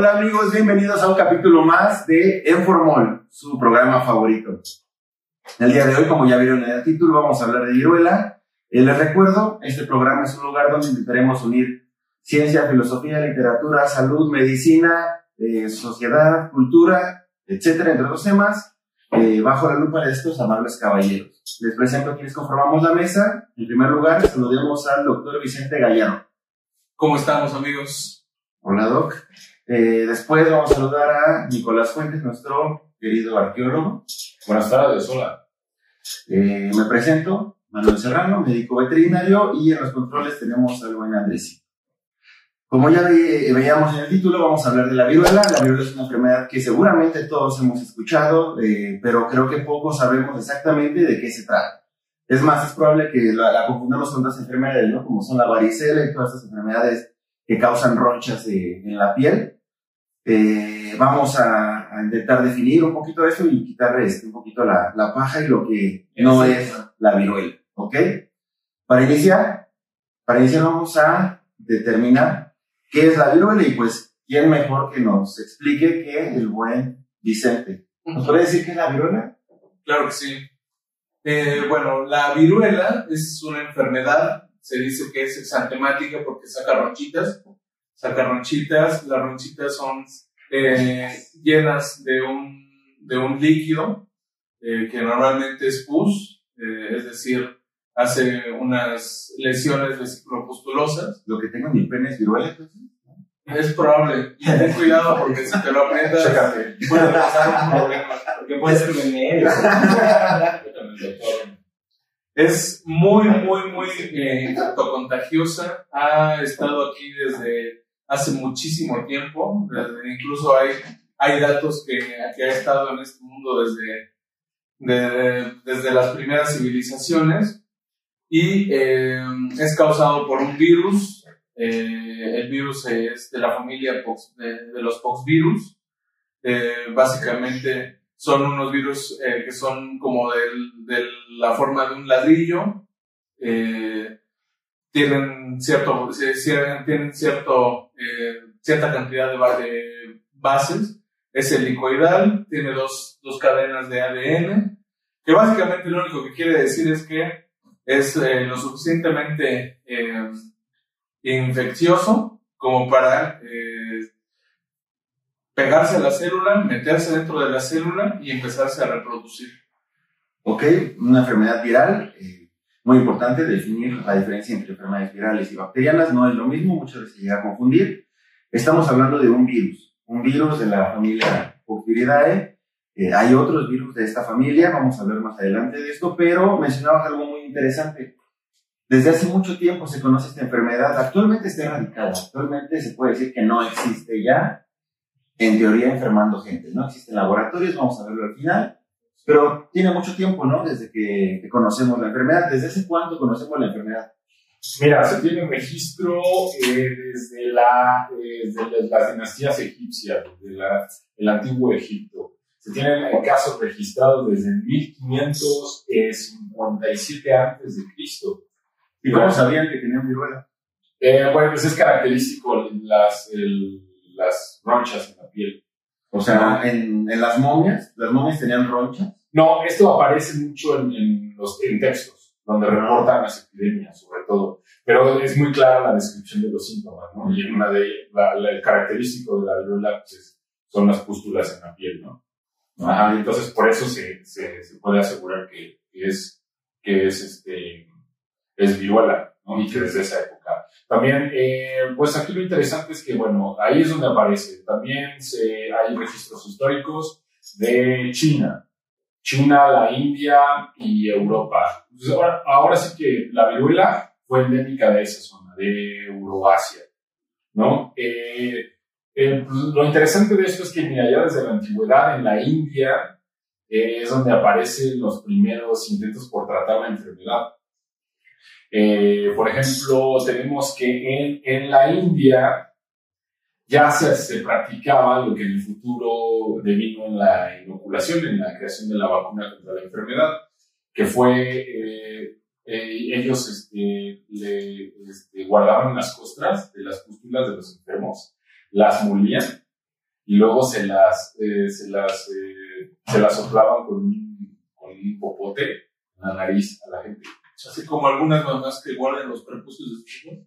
Hola amigos, bienvenidos a un capítulo más de Enformol, su programa favorito. El día de hoy, como ya vieron en el título, vamos a hablar de viruela. Eh, les recuerdo, este programa es un lugar donde intentaremos unir ciencia, filosofía, literatura, salud, medicina, eh, sociedad, cultura, etcétera, entre otros temas, eh, bajo la lupa de estos amables caballeros. Les presento a quienes conformamos la mesa. En primer lugar, saludemos al doctor Vicente Gallano. ¿Cómo estamos, amigos? Hola, Doc. Eh, después vamos a saludar a Nicolás Fuentes, nuestro querido arqueólogo. Buenas tardes, hola. Eh, me presento, Manuel Serrano, médico veterinario, y en los controles tenemos al buen Andrés. Como ya ve- veíamos en el título, vamos a hablar de la viruela. La viruela es una enfermedad que seguramente todos hemos escuchado, eh, pero creo que pocos sabemos exactamente de qué se trata. Es más, es probable que la, la confundamos con otras enfermedades, ¿no? Como son la varicela y todas estas enfermedades que causan ronchas eh, en la piel. Eh, vamos a, a intentar definir un poquito eso y quitar este, un poquito la, la paja y lo que no es la viruela, ¿ok? Para iniciar, para iniciar vamos a determinar qué es la viruela y pues, ¿quién mejor que nos explique que el buen Vicente? ¿Nos puede decir qué es la viruela? Claro que sí. Eh, bueno, la viruela es una enfermedad, se dice que es exantemática porque saca ronchitas. Saca ronchitas, las ronchitas son eh, llenas de un, de un líquido eh, que normalmente es pus, eh, es decir, hace unas lesiones vesiculopustulosas. Lo que tengo en mi pene es viruela. entonces? Es probable. Y ten cuidado porque si te lo aprietas, puede pasar un problema. Porque puede ser veneno. Es muy, muy, muy eh, contagiosa. Ha estado aquí desde hace muchísimo tiempo. Desde- incluso hay, hay datos que, que ha estado en este mundo desde, de- desde las primeras civilizaciones. Y eh, es causado por un virus. Eh, el virus es de la familia pox- de, de los poxvirus. Básicamente son unos virus eh, que son como de la forma de un ladrillo, eh, tienen cierto, tienen cierto, eh, cierta cantidad de, ba- de bases, es helicoidal, tiene dos, dos cadenas de ADN, que básicamente lo único que quiere decir es que es eh, lo suficientemente eh, infeccioso como para pegarse a la célula, meterse dentro de la célula y empezarse a reproducir. Ok, una enfermedad viral. eh, muy importante definir la diferencia entre enfermedades virales y bacterianas. No es lo mismo, muchas veces se llega a confundir. Estamos hablando de un virus, un virus de la familia Porfiridae. Eh, hay otros virus de esta familia, vamos a hablar más adelante de esto, pero mencionabas algo muy interesante. Desde hace mucho tiempo se conoce esta enfermedad. Actualmente está erradicada. Actualmente se puede decir que no existe ya, en teoría, enfermando gente. No existen laboratorios, vamos a verlo al final. Pero tiene mucho tiempo, ¿no? Desde que, que conocemos la enfermedad. ¿Desde hace cuánto conocemos la enfermedad? Mira, se tiene registro eh, desde, la, eh, desde las dinastías egipcias, desde la, el antiguo Egipto. Se tienen eh, casos registrados desde 1557 antes de Cristo. ¿Y cómo sabían que tenían viruela? Eh, bueno, pues es característico las, el- las ronchas en la piel. O sea, en, en las momias, las momias tenían ronchas. No, esto aparece mucho en, en los en textos, donde reportan las epidemias, sobre todo. Pero es muy clara la descripción de los síntomas, ¿no? Y en una de la, la- el característico de la viruela pues, es- son las pústulas en la piel, ¿no? Ajá, entonces por eso se, se, se puede asegurar que, que es, que es, este, es viruela, Y que desde esa época. También, eh, pues aquí lo interesante es que, bueno, ahí es donde aparece. También se, hay registros históricos de China. China, la India y Europa. Ahora, sí que la viruela fue endémica de esa zona, de Euroasia, ¿no? Eh, eh, pues, lo interesante de esto es que mira, ya desde la antigüedad en la India es donde aparecen los primeros intentos por tratar la enfermedad. Eh, por ejemplo, tenemos que en, en la India ya se, se practicaba lo que en el futuro devino en la inoculación, en la creación de la vacuna contra la enfermedad, que fue, eh, eh, ellos este, este, guardaban las costras de las pústulas de los enfermos, las molían y luego se las, eh, se las, eh, se las soplaban con un, con un popote en la nariz a la gente. Así como algunas mamás que guardan los prepucios de sus hijos.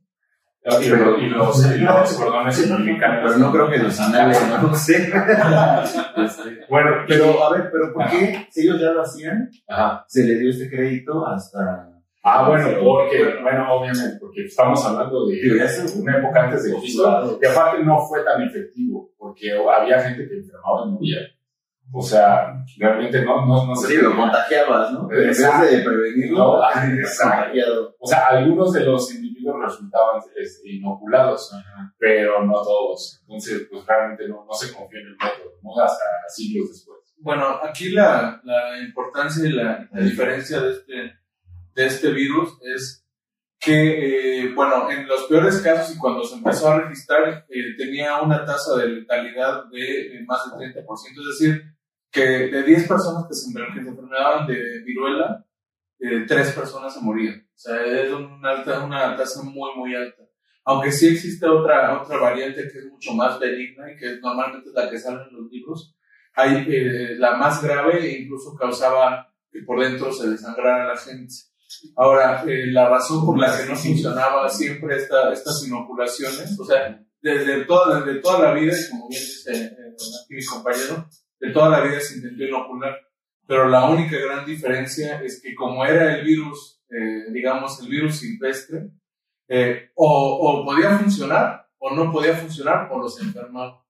Y, los, y los, y los cordones significan. Pero no creo que los anales, no sé. Este, Bueno, pero, a ver, pero ¿por qué si ellos ya lo hacían, Ajá. se le dio este crédito hasta... Ah, bueno, porque, bueno, obviamente, porque estamos hablando de se- una época antes de Cristo, y aparte no fue tan efectivo, porque había gente que enfermaba y moría. O sea, realmente no, no, no se Sí, lo contagiabas, ¿no? En vez de prevenirlo, No, contagiado. O sea, algunos de los individuos resultaban este, inoculados, pero no todos. Entonces, pues realmente no, no se confía en el método, ¿no? Hasta siglos después. Bueno, aquí la, la importancia y la, la diferencia de este, de este virus es que, eh, bueno, en los peores casos y cuando se empezó a registrar, eh, tenía una tasa de letalidad de eh, más del 30%, es decir, que de 10 personas que se, enfermaban de viruela, eh, 3 personas se morían. O sea, es una, alta, una tasa muy, muy alta. Aunque sí existe otra, otra variante que es mucho más benigna y que normalmente es la que sale en los libros, hay eh, la más grave e incluso causaba que por dentro se desangrara la gente. Ahora, eh, la razón por la que no funcionaba siempre esta, estas inoculaciones, o sea, desde toda, desde toda la vida, y como bien dice eh, aquí mi compañero, de toda la vida se intentó inocular, pero la única gran diferencia es que como era el virus, eh, digamos, el virus silvestre, eh, o, o podía funcionar o no podía funcionar o los enfermaba.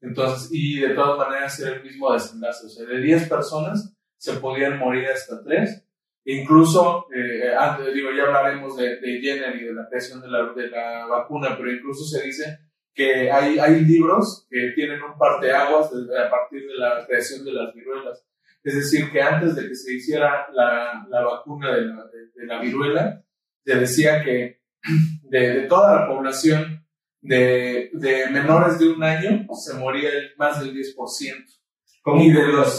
Entonces, y de todas maneras era el mismo desenlace. O sea, de 10 personas se podían morir hasta 3. Incluso, eh, antes, digo, ya hablaremos de, de Jenner y de la creación de la, de la vacuna, pero incluso se dice que hay, hay libros que tienen un parteaguas desde, a partir de la creación de las viruelas. Es decir, que antes de que se hiciera la, la vacuna de la, de, de la viruela, se decía que de, toda la población de, menores de un año se moría el- más del 10%. Como Y de los-.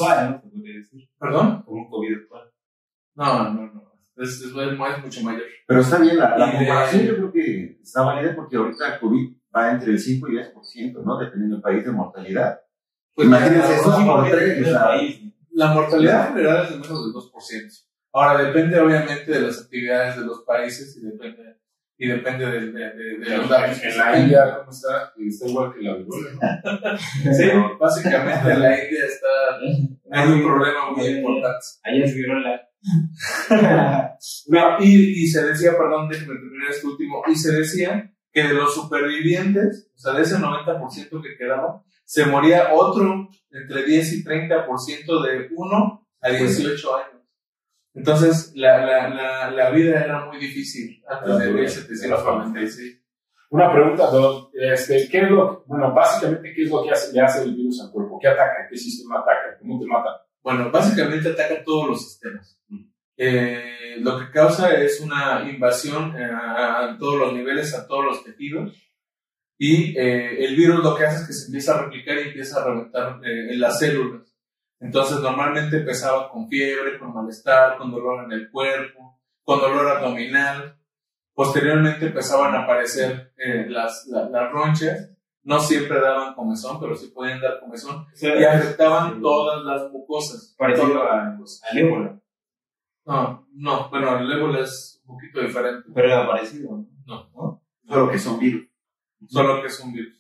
¿Perdón? Como un COVID actual. No, no, no. Es, es, es mucho mayor. Pero está bien, la, la Y de- comparación yo creo que está válida porque ahorita el COVID va entre el 5 y 10%, ¿no? Dependiendo del país de mortalidad. Pues Imagínense la- eso por porque tres, es o el sea, país, ¿no? La mortalidad general es de menos del 2%. Ahora, depende obviamente de las actividades de los países y depende, y depende de, de, de, de los datos. que la. India, ¿cómo está? Está igual que la viruela. Sí, básicamente en la India está, hay un problema muy importante. Allá es viruela. No, y, y se decía, perdón, déjeme terminar este último, y se decía que de los supervivientes, o sea, de ese 90% que quedaba, se moría otro entre 10 y 30% de 1 a 18 años. Entonces, la, la, la, la vida era muy difícil antes de 1796. Una pregunta, Don. Este, ¿Qué es lo, bueno, básicamente, ¿qué es lo que hace, le hace el virus al cuerpo? ¿Qué ataca? ¿Qué sistema ataca? ¿Cómo te mata? Bueno, básicamente ataca todos los sistemas. Eh, lo que causa es una invasión eh, a, a todos los niveles, a todos los tejidos. Y eh, el virus lo que hace es que se empieza a replicar y empieza a reventar eh, en las células. Entonces, normalmente empezaba con fiebre, con malestar, con dolor en el cuerpo, con dolor abdominal. Posteriormente empezaban a aparecer eh, las, la- las ronchas. No siempre daban comezón, pero sí podían dar comezón. Y afectaban todas las mucosas. Parecido a- mucosas. Al ébola. No, no, bueno, el ébola es un poquito diferente. Pero era parecido. No, solo que son virus. solo que es un virus.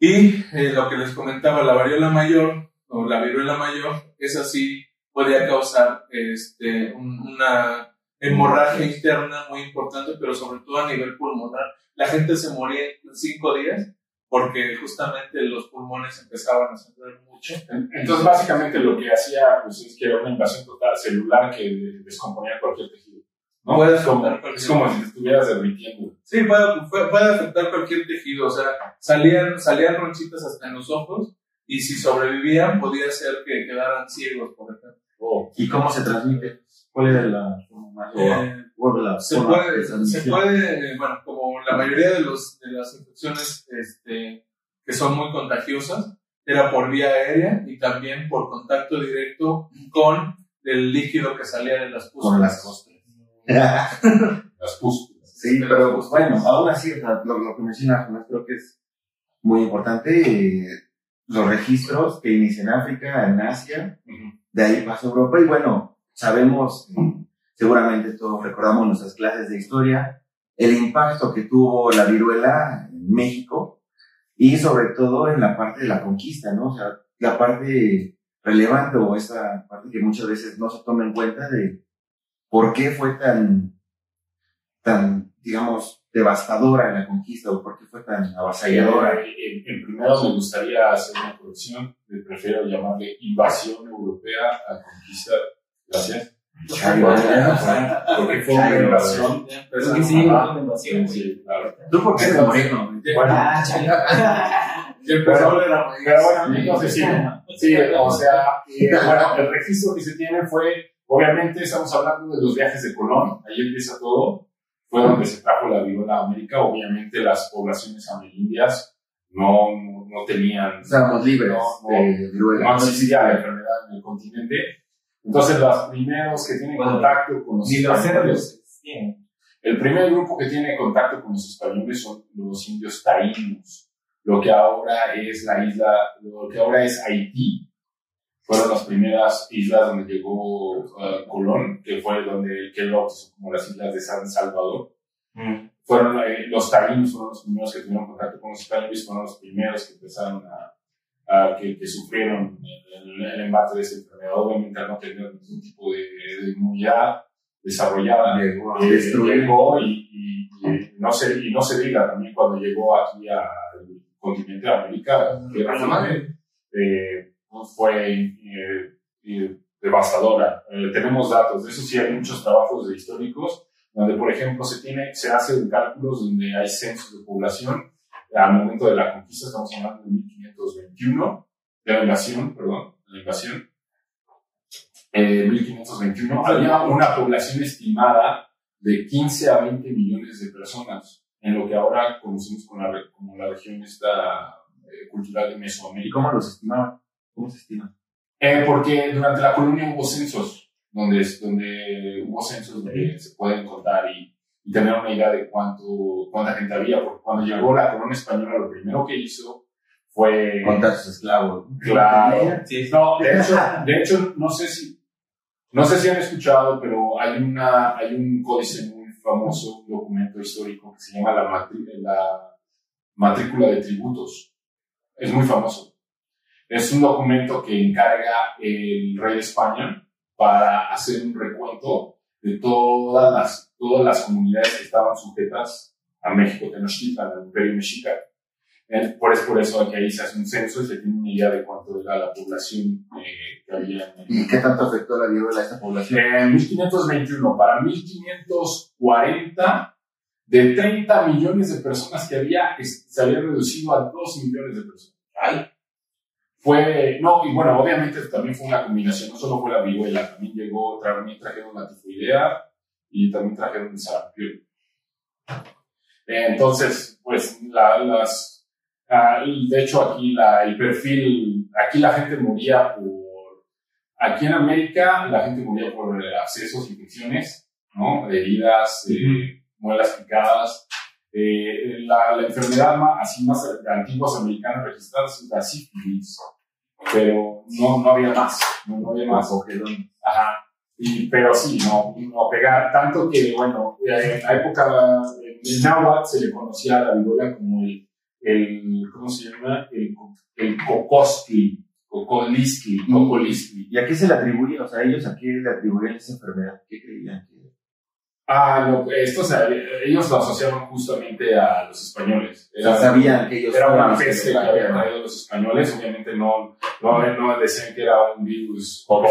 Y eh, lo que les comentaba, la variola mayor o la viruela mayor, es así, podía causar este, un- una hemorragia interna muy importante, pero sobre todo a nivel pulmonar. La gente se moría en cinco días porque justamente los pulmones empezaban a sangrar mucho. Entonces, básicamente, lo que hacía pues, es que era una invasión total celular que descomponía cualquier tejido. ¿no? Puede es, como, afectar cualquier es como si te estuvieras derritiendo. Sí, puede, puede, puede afectar cualquier tejido, o sea, salían, salían ronchitas hasta en los ojos y si sobrevivían podía ser que quedaran ciegos, por ejemplo. Oh, ¿Y cómo se transmite? ¿Cuál era la forma más Eh, la se forma puede, se eh, bueno, como la mayoría de, los, de las infecciones este, que son muy contagiosas, era por vía aérea y también por contacto directo con el líquido que salía de las Con las pústulas. las pústulas. Sí, pero pues bueno, aún así, o sea, lo, lo que menciona Jonás creo que es muy importante. eh, los registros que inicia en África, en Asia, de ahí pasó a Europa y bueno, sabemos, seguramente todos recordamos nuestras clases de historia, el impacto que tuvo la viruela en México y sobre todo en la parte de la conquista, ¿no? O sea, la parte relevante o esa parte que muchas veces no se toma en cuenta de por qué fue tan, tan, digamos, devastadora la conquista o por qué fue tan avasalladora. Eh, en, en primero me gustaría hacer una corrección, prefiero llamarle invasión europea a conquista. Gracias. Porque fue una invasión. Pero es que sí, una invasión. Sí, claro. ¿Tú por qué eres moreno? Bueno, Ah, a maíz. pero bueno, entonces sí, sí, o sea, eh, bueno, el registro que se tiene fue, obviamente estamos hablando de los viajes de Colón, ahí empieza todo, fue donde se trajo la viruela a América, obviamente las poblaciones amerindias no, no, no tenían Estábamos libres No, no. no existía la enfermedad en el continente. Entonces, los primeros que tienen Bueno, contacto con los Ni españoles, el primer grupo que tiene contacto con los españoles son los indios taínos, lo que ahora es la isla, lo que ahora es Haití. Fueron las primeras islas donde llegó eh, Colón, que fue donde que bautizó como las islas de San Salvador. Fueron eh, los taínos fueron los primeros que tuvieron contacto con los españoles, fueron los primeros que empezaron a, a- que, que sufrieron el, el, embate de esa enfermedad, obviamente al no tener ningún tipo de, de inmunidad desarrollada, Llegó eh, llegó y, y- y no se, y no se diga también cuando llegó aquí al continente de América, Tierra la madre. eh, fue eh, eh, devastadora. Eh, tenemos datos, de eso sí hay muchos trabajos de históricos, donde por ejemplo se, tiene, se hacen cálculos donde hay censos de población al momento de la conquista, estamos hablando de 1521, de la invasión, perdón, de la invasión, eh, 1521, había una población estimada de 15 a 20 millones de personas, en lo que ahora conocemos como la, como la región esta, eh, cultural de ¿Y Mesoamérica. cómo los estimaban? ¿Cómo se estima? Eh, porque durante la colonia hubo censos, donde, donde hubo censos donde se pueden contar y, y tener una idea de cuánto, cuánta gente había, porque cuando llegó la corona española lo primero que hizo fue... Contar sus esclavos. ¿no? Claro. Sí. No, de hecho, de hecho, no sé si, no sé si han escuchado, pero hay una, hay un códice muy famoso, un documento histórico que se llama la, matri- la matrícula de tributos. Es muy famoso. Es un documento que encarga el rey de España para hacer un recuento de todas las, todas las comunidades que estaban sujetas a México Tenochtitlan, al imperio mexica. Eh, Por, es por eso que ahí se hace un censo y se tiene una idea de cuánto era la población eh, que había en ¿Y qué tanto afectó la viruela a esta población? En 1521, para 1540, de 30 millones de personas que había, se había reducido a 2 millones de personas. Ay, Fue, no, y bueno, obviamente también fue una combinación, no solo fue la viruela, también llegó, también trajeron la tifoidea y también trajeron el sarampión. Eh, Entonces, pues, la- las, ah, de hecho aquí la, el perfil, aquí la gente moría por, aquí en América la gente moría por eh, abscesos, infecciones, ¿no? Heridas, eh, muelas picadas. Eh, la, la enfermedad más, así más antiguas americanas registradas es la sífilis, pero no, no había más, no, no había más. Ajá. Y, pero sí, no, no pegar, tanto que, bueno, eh, en la época, en náhuatl se le conocía a la viruela como el, el ¿cómo se llama? El, el cocostli, cocolistli, Y- cocolistli. ¿Y a qué se le atribuye? O sea, ellos a qué le atribuían esa enfermedad? ¿Qué creían? que- Ah, no, esto, o sea, ellos lo asociaron justamente a los españoles. O sea, sabían que ellos Era una peste que habían traído los españoles, obviamente no, no, no decían que era un virus, un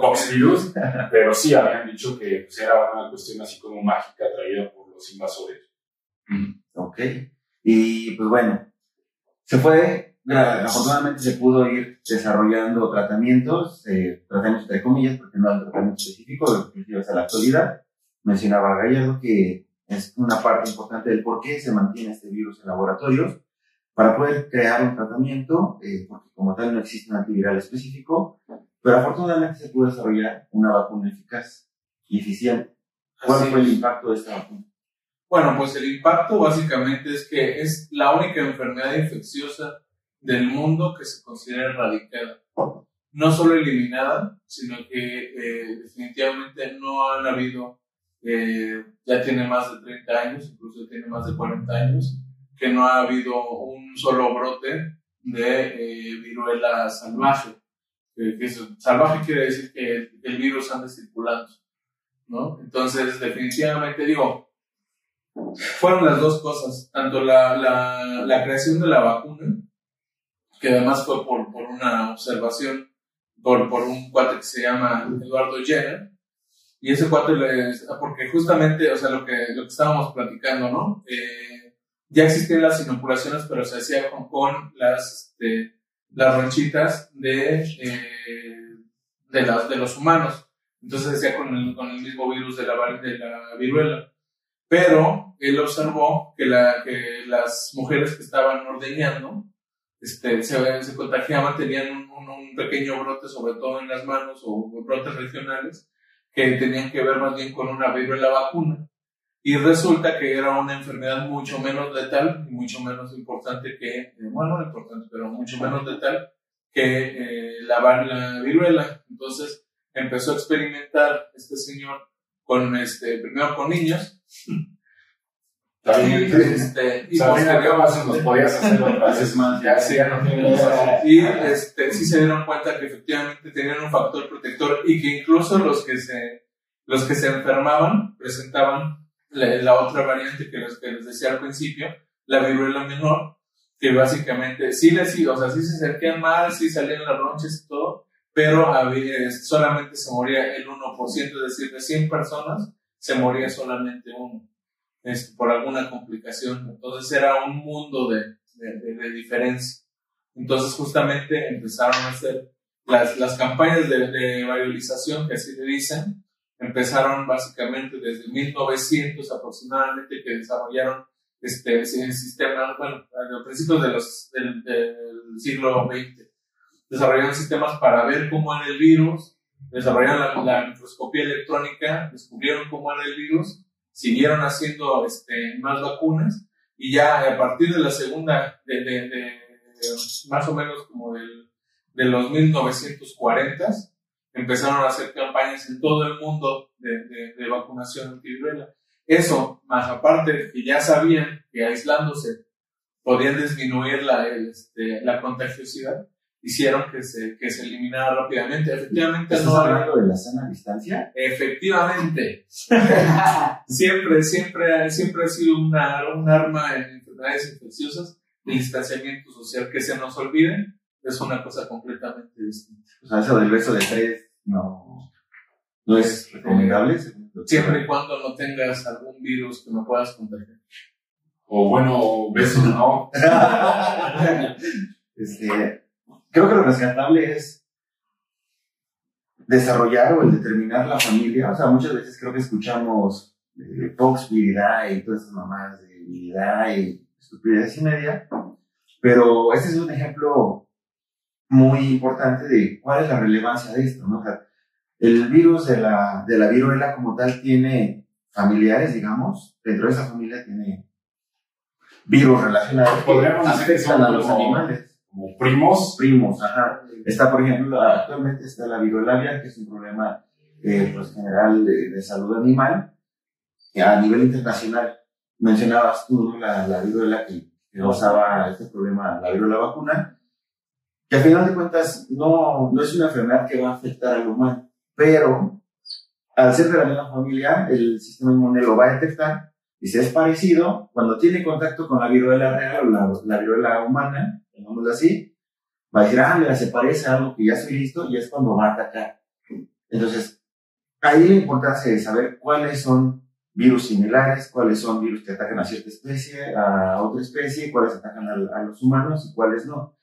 poxvirus, pero sí habían dicho que pues, era una cuestión así como mágica traída por los invasores. Ok. Y pues bueno, se fue, afortunadamente se pudo ir desarrollando tratamientos, eh, tratamientos entre comillas, porque no hay tratamiento específico, inclusive hasta la actualidad. Mencionaba Gallardo que es una parte importante del por qué se mantiene este virus en laboratorios, para poder crear un tratamiento, eh, porque como tal no existe un antiviral específico, pero afortunadamente se pudo desarrollar una vacuna eficaz y eficiente. ¿Cuál Así fue el impacto de esta vacuna? Bueno, pues el impacto básicamente es que es la única enfermedad infecciosa del mundo que se considera erradicada. No solo eliminada, sino que eh, definitivamente no han habido, eh, ya tiene más de 30 años, incluso tiene más de 40 años, que no ha habido un solo brote de eh, viruela salvaje. Salvaje quiere decir que el virus anda circulando, ¿no? Entonces, definitivamente digo, fueron las dos cosas, tanto la, la, creación de la vacuna, que además fue por, por una observación, por, por un cuate que se llama Eduardo Jenner, y ese cuate, porque justamente, o sea, lo que, lo que estábamos platicando, ¿no? Eh, ya existían las inoculaciones, pero se hacía con, con las, este, las ronchitas de, eh, de, las, de los humanos. Entonces se hacía con el, con el mismo virus de la, de la viruela. Pero él observó que, la, que las mujeres que estaban ordeñando este, se, se contagiaban, tenían un, pequeño brote, sobre todo en las manos o brotes regionales, que tenían que ver más bien con una viruela vacuna. Y resulta que era una enfermedad mucho menos letal y mucho menos importante que, eh, bueno, no importante, pero mucho menos letal que eh, la viruela. Entonces empezó a experimentar este señor con, este, primero con niños. Bien. este, y que más nos podías hacer otra vez más. Ya, sí, ya no y este, sí se dieron cuenta que efectivamente tenían un factor protector y que incluso los que se, los que se enfermaban presentaban la, la otra variante que les, que les decía al principio, la viruela menor, que básicamente sí les o sea, sí se sentían mal, sí salían las ronchas y todo, pero había, solamente se moría el 1%, es decir, de 100 personas se moría solamente uno por alguna complicación. Entonces era un mundo de, de, de- de diferencia. Entonces justamente empezaron a hacer las, las campañas de, de variolización, que así le dicen, empezaron básicamente desde 1900 aproximadamente, que desarrollaron este, sistema, bueno, a principios de los, del, del siglo XX, desarrollaron sistemas para ver cómo era el virus, desarrollaron la, la microscopía electrónica, descubrieron cómo era el virus, siguieron haciendo este, más vacunas y ya a partir de la segunda, de, de- de- más o menos como del, de los 1940, empezaron a hacer campañas en todo el mundo de, de- de vacunación antiviruela. Eso, más aparte de que ya sabían que aislándose podían disminuir la, este, la contagiosidad, hicieron que se, que se eliminara rápidamente. Efectivamente, ¿Estás no había- hablando de la sana distancia? Efectivamente. siempre, siempre, siempre ha sido una, un arma en enfermedades infecciosas. El distanciamiento social que se nos olvide es una cosa completamente distinta. O sea, eso del beso de tres no, no es recomendable. doctor. Siempre y cuando no tengas algún virus que me puedas contagiar. O bueno, besos, ¿no? Este, creo que lo rescatable es desarrollar o el determinar la familia. O sea, muchas veces creo que escuchamos eh, Fox, virilidad y todas esas mamás de virilidad y estupidez y media. Pero este es un ejemplo muy importante de cuál es la relevancia de esto, ¿no? O sea, el virus de la, de la viruela como tal tiene familiares, digamos, dentro de esa familia tiene virus relacionados que afectan a los animales Como primos. primos, ajá. Está, por ejemplo, actualmente está la viruela aviar, que es un problema eh, pues, general de, de salud animal a nivel internacional. Mencionabas tú la, la viruela que, que causaba este problema, la viruela vacuna, que al final de cuentas no, no es una enfermedad que va a afectar al humano, pero al ser de la misma familia, el sistema inmune lo va a detectar y si es parecido, cuando tiene contacto con la viruela real o la, la viruela humana, llamémoslo así, va a decir, ah, mira, se parece a algo que ya estoy listo y es cuando va a atacar. Entonces, ahí la importancia de saber cuáles son virus similares, cuáles son virus que atacan a cierta especie, a otra especie, cuáles atacan a, a los humanos y cuáles no.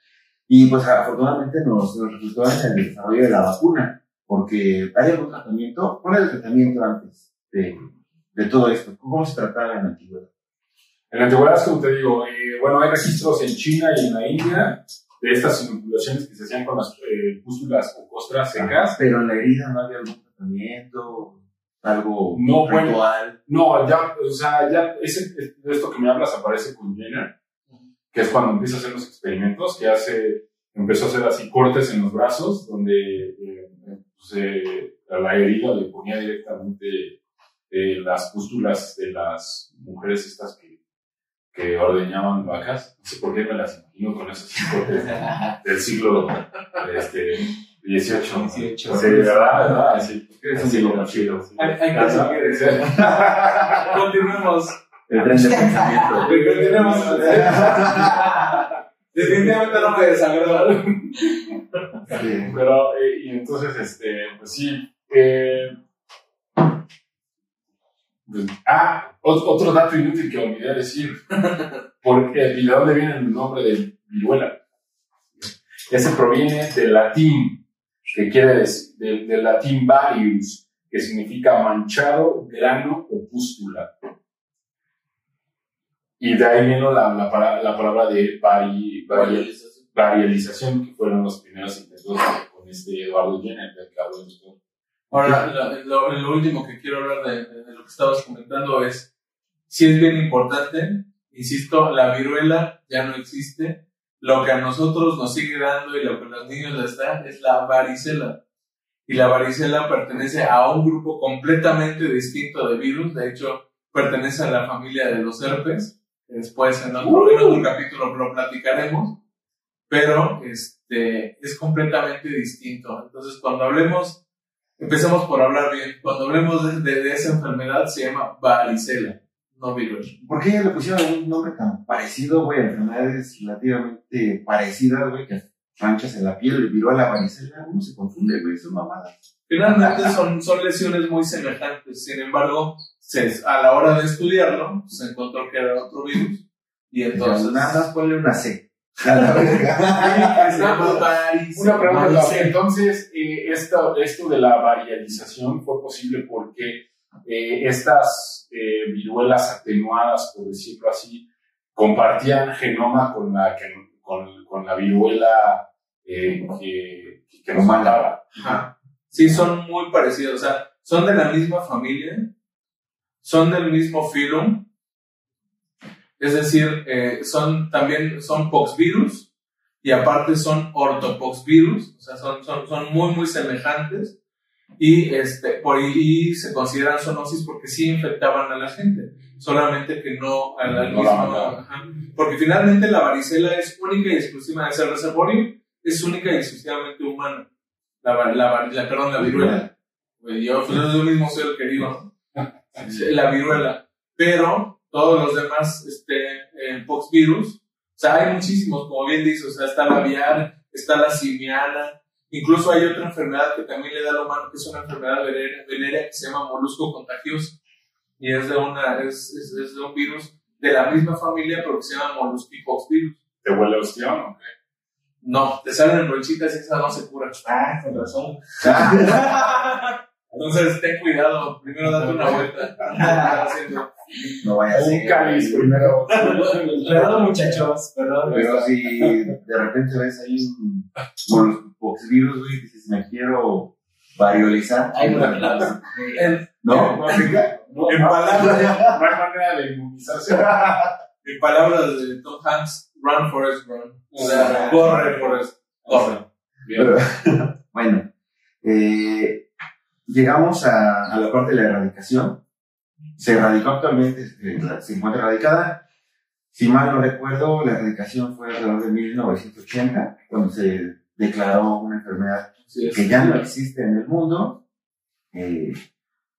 Y pues afortunadamente nos, nos resultó en el desarrollo de la vacuna, porque hay algún tratamiento, ¿cuál era el tratamiento antes de, de todo esto? ¿Cómo se trataba en la antigüedad? En la antigüedad, como te digo, eh, bueno, hay registros en China y en la India de estas inoculaciones que se hacían con las eh, pústulas o costras secas. Pero en la herida no había algún tratamiento, algo No, bueno. ritual. No, ya, o sea, ya, ese, esto que me hablas aparece con Jenner, que es cuando empieza a hacer los experimentos, que hace, empezó a hacer así cortes en los brazos, donde eh, pues, eh, a la herida le ponía directamente eh, las pústulas de las mujeres estas que, ordeñaban vacas. No sé por qué me las imagino con esos cortes del siglo este, 18. 18. Sí, ¿verdad? ¿verdad? Sí. Es un siglo chido. sí. Hay, hay que seguir. Continuemos. El tren de pensamiento. Continuemos. Definitivamente no me desagrada. Sí. Pero, eh, y entonces, este, pues sí. eh, ah, ot- otro dato inútil que olvidé decir. Porque, ¿Y de dónde viene el nombre de viruela? Ese proviene del latín, que quiere decir, del, del latín varius, que significa manchado, grano o pústula. Y de ahí vino la, la, palabra de vari, vari- varialización, que fueron los primeros intentos con este Eduardo Jenner, del que después. Ahora, lo, lo- lo último que quiero hablar de, de- de lo que estabas comentando es, si es bien importante, insisto, la viruela ya no existe. Lo que a nosotros nos sigue dando y lo que a los niños les da es la varicela. Y la varicela pertenece a un grupo completamente distinto de virus. De hecho, pertenece a la familia de los herpes. Después en otro, en otro capítulo lo platicaremos. Pero este, es completamente distinto. Entonces, cuando hablemos Empecemos por hablar bien. Cuando hablemos de, esa enfermedad, se llama varicela, no viruela. ¿Por qué le pusieron un nombre tan parecido, güey? a Enfermedades relativamente parecidas, güey, que manchas en la piel, viruela, varicela, uno se confunde, güey, son mamadas. Finalmente son, son lesiones muy semejantes. Sin embargo, se- a la hora de estudiarlo, se encontró que era otro virus. Y entonces. nada más ponle una C. A la verga. Una pregunta, entonces, eh, esto, esto de la varialización fue posible porque eh, estas eh, viruelas atenuadas, por decirlo así, compartían genoma con la, que- con, con la viruela eh, que, que nos. Ajá. Sí, son muy parecidos. O sea, son de la misma familia, son del mismo filum. Es decir, eh, son también son poxvirus y aparte son ortopoxvirus. O sea, son, son, son muy, muy semejantes. Y este, por ahí se consideran zoonosis porque sí infectaban a la gente. Solamente que no al, al No mismo-. Porque finalmente la varicela es única y exclusiva de ser reservorio, es única y exclusivamente humana. La, la, la, perdón, la viruela. Pues yo, pues yo mismo soy el que digo, ¿no? La viruela. Pero todos los demás, este, eh, poxvirus, o sea, hay muchísimos, como bien dices, o sea, está la aviar, está la simiana, incluso hay otra enfermedad que también le da al humano, que es una enfermedad venérea, que se llama molusco contagioso. Y es de una, es, es, es de un virus de la misma familia, pero que se llama molusquipox virus. ¿Te huele ostión o qué? No, te salen ronchitas y esa no se cura. Ah, con razón. Entonces, ten cuidado. Primero date una vuelta. No vaya a ser. Un cáliz primero. Perdón, muchachos, perdón. Pero si de repente ves ahí un moluscovirus, güey, y dices, me quiero variolizar. Ay, no, ¿No? ¿No En palabras- no hay manera de inmunizarse. en palabras de Tom Hanks, run, Forrest, run. O sea, corre, Forrest, corre. Bien. Bueno, eh, llegamos a, a la parte de la erradicación. Se erradicó actualmente, la- se encuentra erradicada. Si mal no recuerdo, la erradicación fue alrededor de 1980, cuando se declaró una enfermedad es. que ya no existe en el mundo. Eh,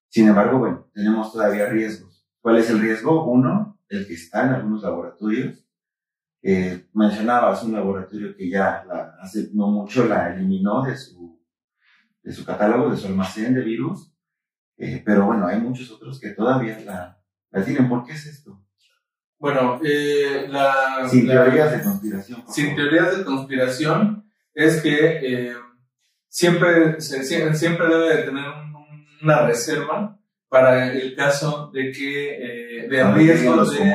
sin embargo, bueno, tenemos todavía riesgos. ¿Cuál es el riesgo? Uno, el que está en algunos laboratorios. Eh, mencionabas un laboratorio que ya la- hace no mucho la eliminó de su, de su catálogo, de su almacén de virus. Eh, pero bueno, hay muchos otros que todavía la, la tienen. ¿Por qué es esto? Bueno, eh, la. Sin la- teorías de conspiración. sin favor. teorías de conspiración es que eh, siempre, se- siempre debe de tener un- una reserva para el caso de que eh, de riesgos de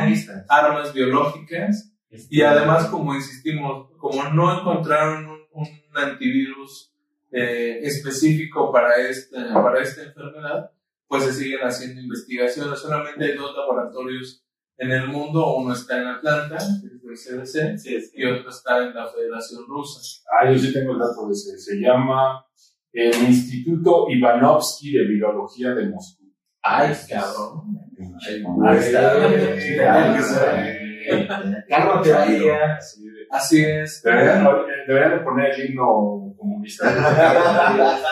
armas biológicas y además como insistimos como no encontraron un, un antivirus eh, específico para esta para esta enfermedad pues se siguen haciendo investigaciones solamente hay dos laboratorios en el mundo, uno está en Atlanta, es del CDC, Sí, es y otro está en la Federación Rusa. Ah, yo sí tengo el dato de ese. Se llama el Instituto Ivanovsky de Virología de Moscú. Ay, cabrón. Ahí está. Sí, Carro te valía. así es. Deberían, deberían de poner el himno comunista.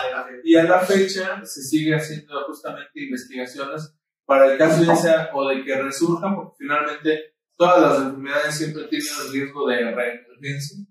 Y a la fecha se sigue haciendo justamente investigaciones para el caso ya sea o de que resurja, porque finalmente todas las enfermedades siempre tienen el riesgo de reemergencia.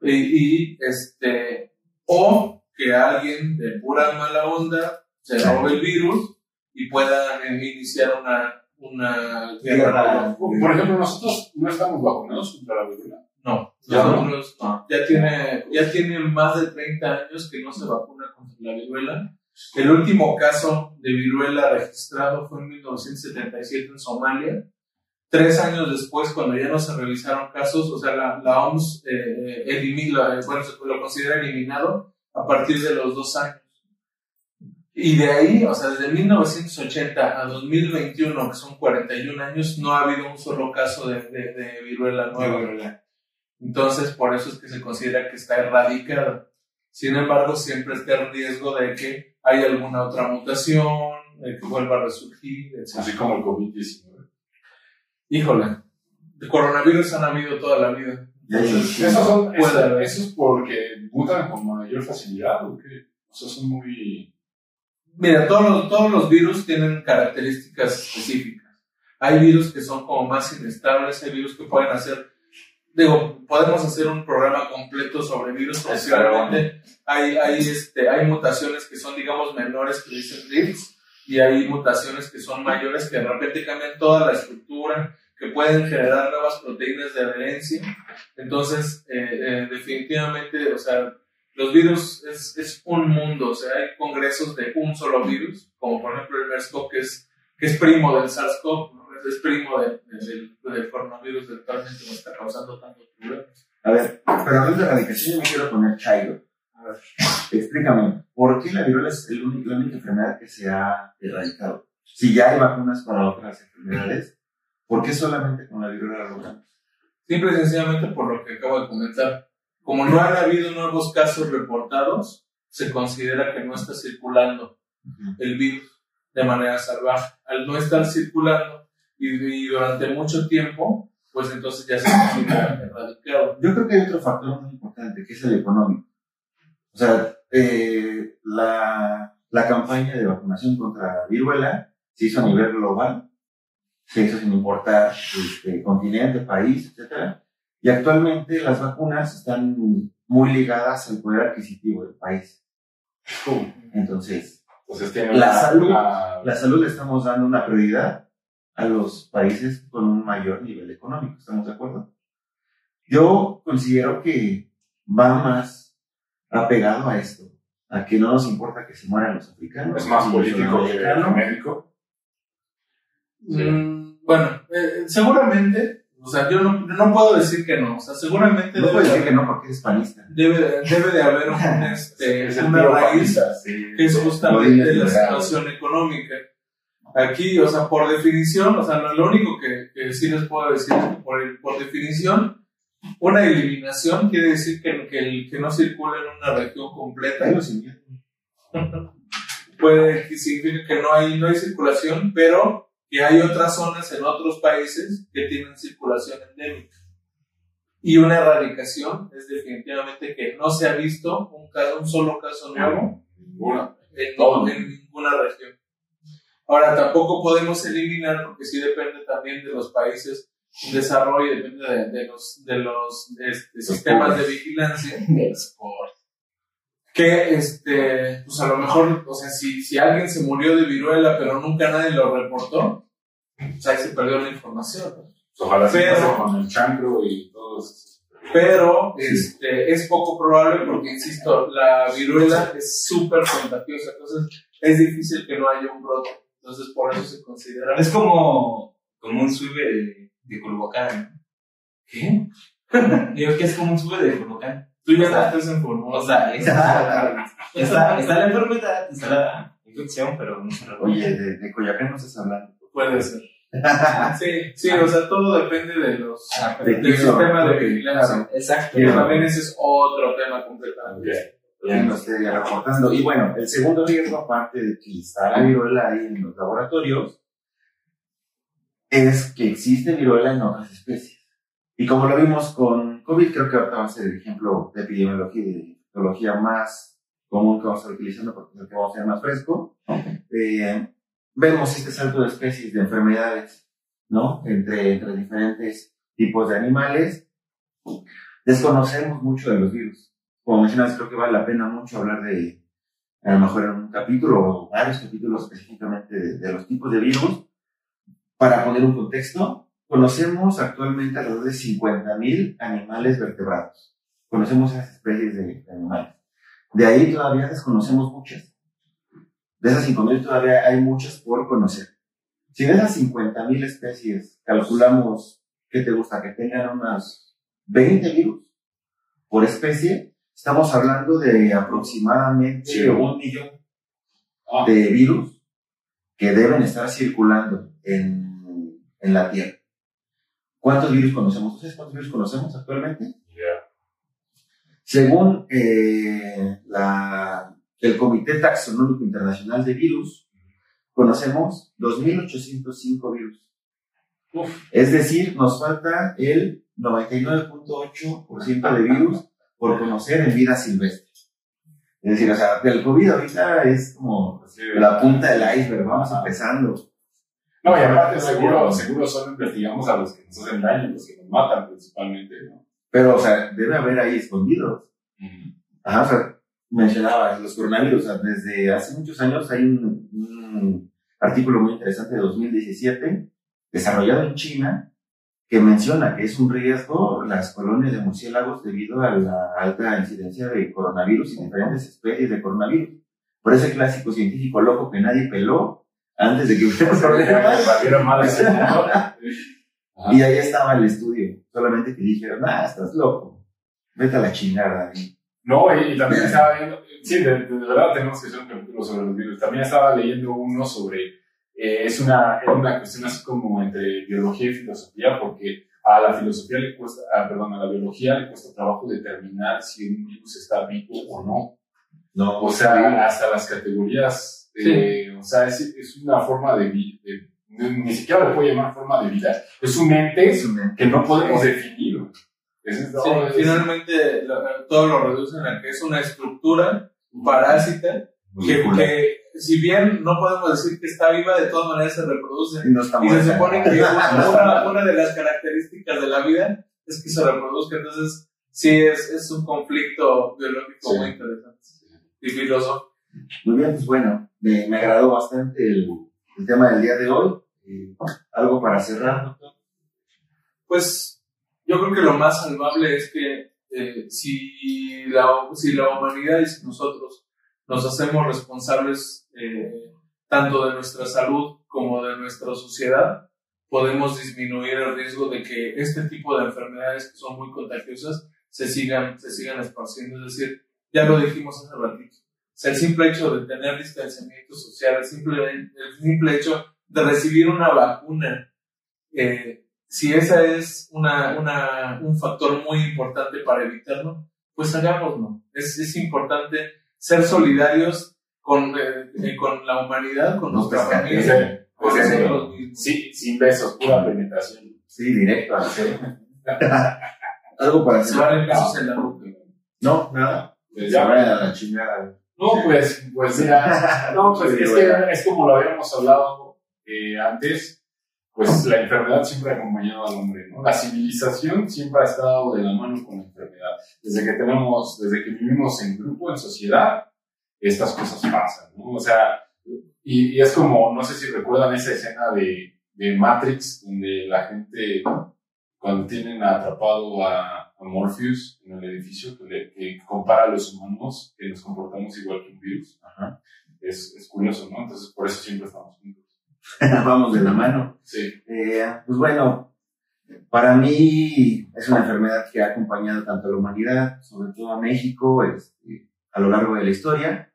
Y, y, este, o que alguien de pura mala onda se robe el virus y pueda iniciar una, una guerra. Por ejemplo, nosotros no estamos vacunados contra la viruela. No, Ya no. nosotros ya tiene, ya tiene más de 30 años que no se vacuna contra la viruela. El último caso de viruela registrado fue en 1977 en Somalia. Tres años después, cuando ya no se realizaron casos, o sea, la, la OMS eh, elimina, bueno, se lo considera eliminado a partir de los dos años. Y de ahí, o sea, desde 1980 a 2021, que son 41 años, no ha habido un solo caso de, de, de viruela nueva. Entonces, por eso es que se considera que está erradicado. Sin embargo, siempre está el riesgo de que haya alguna otra mutación, de que vuelva a resurgir, etc. Así como el COVID-19. Híjole, coronavirus han habido toda la vida. ¿Esos son, eso, eso es porque mutan con mayor facilidad o qué? O sea, son muy... Mira, todos los, todos los virus tienen características específicas. Hay virus que son como más inestables, hay virus que pueden hacer, digo, podemos hacer un programa completo sobre virus, porque seguramente hay, hay, este, hay mutaciones que son, digamos, menores que dicen drifts, y hay mutaciones que son mayores que de repente cambian toda la estructura, que pueden generar nuevas proteínas de adherencia. Entonces, eh, eh, definitivamente, o sea, los virus es, es un mundo, o sea, hay congresos de un solo virus, como por ejemplo el MERS-CoV, que es, que es primo del SARS-CoV. Es, primo de- de- del, del coronavirus que actualmente nos está causando tantos problemas. A ver, pero hablando de erradicación, yo me quiero poner chairo. A ver. Explícame, ¿por qué la viruela es el único- la única enfermedad que se ha erradicado? Si ya hay vacunas para otras enfermedades, ¿por qué solamente con la viruela la logramos? Simple y sencillamente por lo que acabo de comentar. Como no han habido nuevos casos reportados, se considera que no está circulando el virus de manera salvaje. Al no estar circulando y, y durante mucho tiempo, pues entonces ya se considera erradicado. Yo creo que hay otro factor muy importante, que es el económico. O sea, eh, la, la campaña de vacunación contra la viruela se hizo a nivel global, se hizo sin importar este, continente, país, etc. Y actualmente las vacunas están muy ligadas al poder adquisitivo del país. Entonces, Entonces tienen La una- salud. una- la salud le estamos dando una prioridad a los países con un mayor nivel económico, ¿estamos de acuerdo? Yo considero que va más apegado a esto, a que no nos importa que se mueran los africanos. es más político que. Sí. Mm, bueno, eh, seguramente, o sea, yo no, no puedo decir que no, o sea, seguramente No debe, puedes de decir que haber, no porque es panista. debe, debe de haber un, este, Es una raíz panista, sí. que es justamente la situación económica. Aquí, o sea, por definición, o sea, lo, lo único que, que sí les puedo decir es que por, por definición, una eliminación quiere decir que, que, el, que no circula en una región completa. Puede que significa que no hay, no hay circulación, pero que hay otras zonas en otros países que tienen circulación endémica. Y una erradicación es definitivamente que no se ha visto un, caso, un solo caso nuevo Ninguna. en, Todo. en ninguna región. Ahora, tampoco podemos eliminar, porque sí depende también de los países en desarrollo, depende de, de los, de los este, sistemas de vigilancia, que este, pues a lo mejor, o sea, si, si alguien se murió de viruela, pero nunca nadie lo reportó, pues ahí se perdió la información. ¿no? Ojalá se Pero- pase con el chancro y todo eso. Pero este, es poco probable porque, insisto, la viruela es súper contagiosa, entonces es difícil que no haya un brote. Entonces, por eso se considera. Es como, como un sube de, de Culhuacán. ¿Qué? Digo que es como un sube de Culhuacán. Tú ya O sea, no estás informado. O sea, es- está, está la enfermedad, está la infección, pero no se reporta. Oye, de, de Coyoacán no estás hablando. puede ser. Sí, sí, o sea, todo depende de los, De del lo sistema de vigilancia. claro. Exacto. Que también ese es otro tema completamente. Lo esté reportando. Y bueno, el segundo riesgo, aparte de que está la viruela ahí en los laboratorios, es que existe viruela en otras especies. Y como lo vimos con COVID, creo que ahorita va a ser el ejemplo de epidemiología y de epidemiología más común que vamos a estar utilizando porque es el que vamos a ser más fresco. Eh, vemos este salto de especies de enfermedades, ¿no? Entre, entre diferentes tipos de animales. Desconocemos mucho de los virus. Como mencionas, creo que vale la pena mucho hablar de, a lo mejor en un capítulo o varios capítulos específicamente de, de los tipos de virus. Para poner un contexto, conocemos actualmente alrededor de 50.000 animales vertebrados. Conocemos esas especies de, de animales. De ahí todavía desconocemos muchas. De esas 5.000 todavía hay muchas por conocer. Si de esas 50.000 especies calculamos, ¿qué te gusta? Que tengan unas 20 virus por especie, estamos hablando de aproximadamente Sí. un millón Ah. de virus que deben estar circulando en, en la Tierra. ¿Cuántos virus conocemos? ¿Ustedes cuántos virus conocemos actualmente? Según eh, la, el Comité Taxonómico Internacional de Virus, conocemos 2.805 virus. Uf. Es decir, nos falta el 99.8% de virus por conocer en vida silvestre. Es decir, o sea, el COVID ahorita es como Sí. la punta del iceberg, vamos empezando. No, y aparte seguro, seguro solo investigamos a los que nos hacen daño, los que nos matan principalmente, ¿no? Pero, o sea, debe haber ahí escondidos. Ajá, o sea, mencionaba los coronavirus, o sea, desde hace muchos años hay un, un artículo muy interesante de 2017, desarrollado en China, que menciona que es un riesgo las colonias de murciélagos debido a la alta incidencia de coronavirus y diferentes especies de coronavirus. Por ese clásico científico loco que nadie peló antes de que hubiera problemas. Y ahí estaba el estudio, solamente que dijeron, ah, estás loco, vete a la chingada. No, y, y también estaba viendo, sí, de, de verdad tenemos que hacer un capítulo sobre los virus. También estaba leyendo uno sobre, eh, es una, es una cuestión así como entre biología y filosofía, porque a la filosofía le cuesta, ah, perdón, a la biología le cuesta trabajo determinar si un virus está vivo o no. No, O sea, hasta las categorías, eh, o sea, es, es una forma de vida, ni siquiera le puedo llamar forma de vida, es un ente es un que no podemos definir. güey. Es, Sí, es- finalmente lo- todo lo reducen a que es una estructura parásita que, que si bien no podemos decir que está viva, de todas maneras se reproduce. Y no está Y se supone que una, una de las características de la vida es que se reproduzca. Entonces, sí, es, es un conflicto biológico Sí. muy interesante y filosófico. Muy bien, pues bueno, me, me agradó bastante el, el tema del día de hoy. Eh, algo para cerrar. Pues yo creo que lo más salvable es que eh, si, la, si la humanidad y si nosotros nos hacemos responsables eh, tanto de nuestra salud como de nuestra sociedad, podemos disminuir el riesgo de que este tipo de enfermedades que son muy contagiosas se sigan, se sigan esparciendo. Es decir, ya lo dijimos hace ratito. El simple hecho de tener distanciamiento social, el simple, el simple hecho de recibir una vacuna, eh, si esa es una, una, un factor muy importante para evitarlo, pues hagámoslo. Es, es importante ser solidarios con, eh, eh, con la humanidad, con nuestra familia, con Sí, sí. nosotros mismos. Sí, sin besos, pura penetración. Sí, directo al cero. algo para Se van cerrar. en besos en la boca. No, nada. Pues Se ya. van a la chingada. No, pues, pues mira, no, pues Sí, es que es como lo habíamos hablado eh, antes, pues la enfermedad siempre ha acompañado al hombre, ¿no? La civilización siempre ha estado de la mano con la enfermedad. Desde que tenemos, desde que vivimos en grupo, en sociedad, estas cosas pasan, ¿no? O sea, y, y es como, no sé si recuerdan esa escena de, de Matrix, donde la gente, cuando tienen atrapado a, a Morpheus en el edificio, que, le- que compara a los humanos, que nos comportamos igual que un virus. Ajá. Es, es curioso, ¿no? Entonces, por eso siempre estamos juntos. Vamos de la mano. Sí. Eh, pues bueno, para mí es una enfermedad que ha acompañado tanto a la humanidad, sobre todo a México, este, a lo largo de la historia.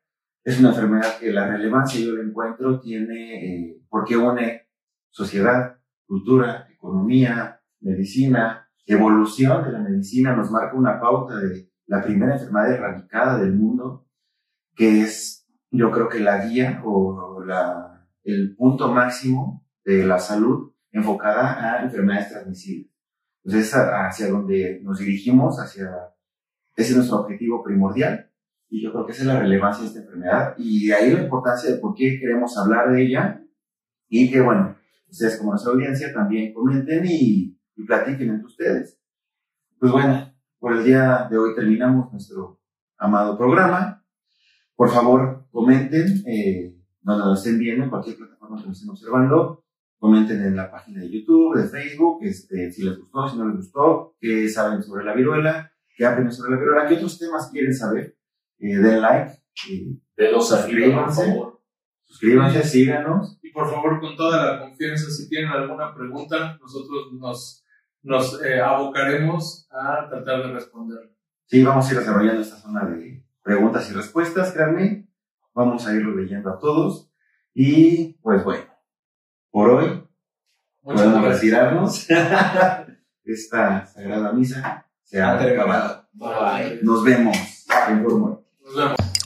Es una enfermedad que la relevancia yo la encuentro tiene, eh, porque une sociedad, cultura, economía, medicina, evolución de la medicina, nos marca una pauta de la primera enfermedad erradicada del mundo, que es, yo creo que la guía o el punto máximo de la salud enfocada a enfermedades transmisibles. Entonces, es hacia donde nos dirigimos, hacia, ese es nuestro objetivo primordial, y yo creo que esa es la relevancia de esta enfermedad, y de ahí la importancia de por qué queremos hablar de ella, y que, bueno, ustedes como nuestra audiencia también comenten y, y platiquen entre ustedes. Pues bueno, por el día de hoy terminamos nuestro amado programa. Por favor, comenten, eh, donde nos estén viendo, en cualquier plataforma que estén observando. Comenten en la página de YouTube, de Facebook, este, si les gustó, si no les gustó, qué saben sobre la viruela, qué aprenden sobre la viruela, qué otros temas quieren saber. Eh, den like, eh, De los por Suscríbanse. favor. suscríbanse, síganos. Y por favor, con toda la confianza, si tienen alguna pregunta, nosotros nos, nos eh, abocaremos a tratar de responder. Sí, vamos a ir desarrollando esta zona de preguntas y respuestas, créanme. Vamos a irlo leyendo a todos. Y pues bueno, por hoy Muchas podemos gracias. retirarnos. Esta sagrada misa se ha acabado. Nos vemos. Informo. Nos vemos.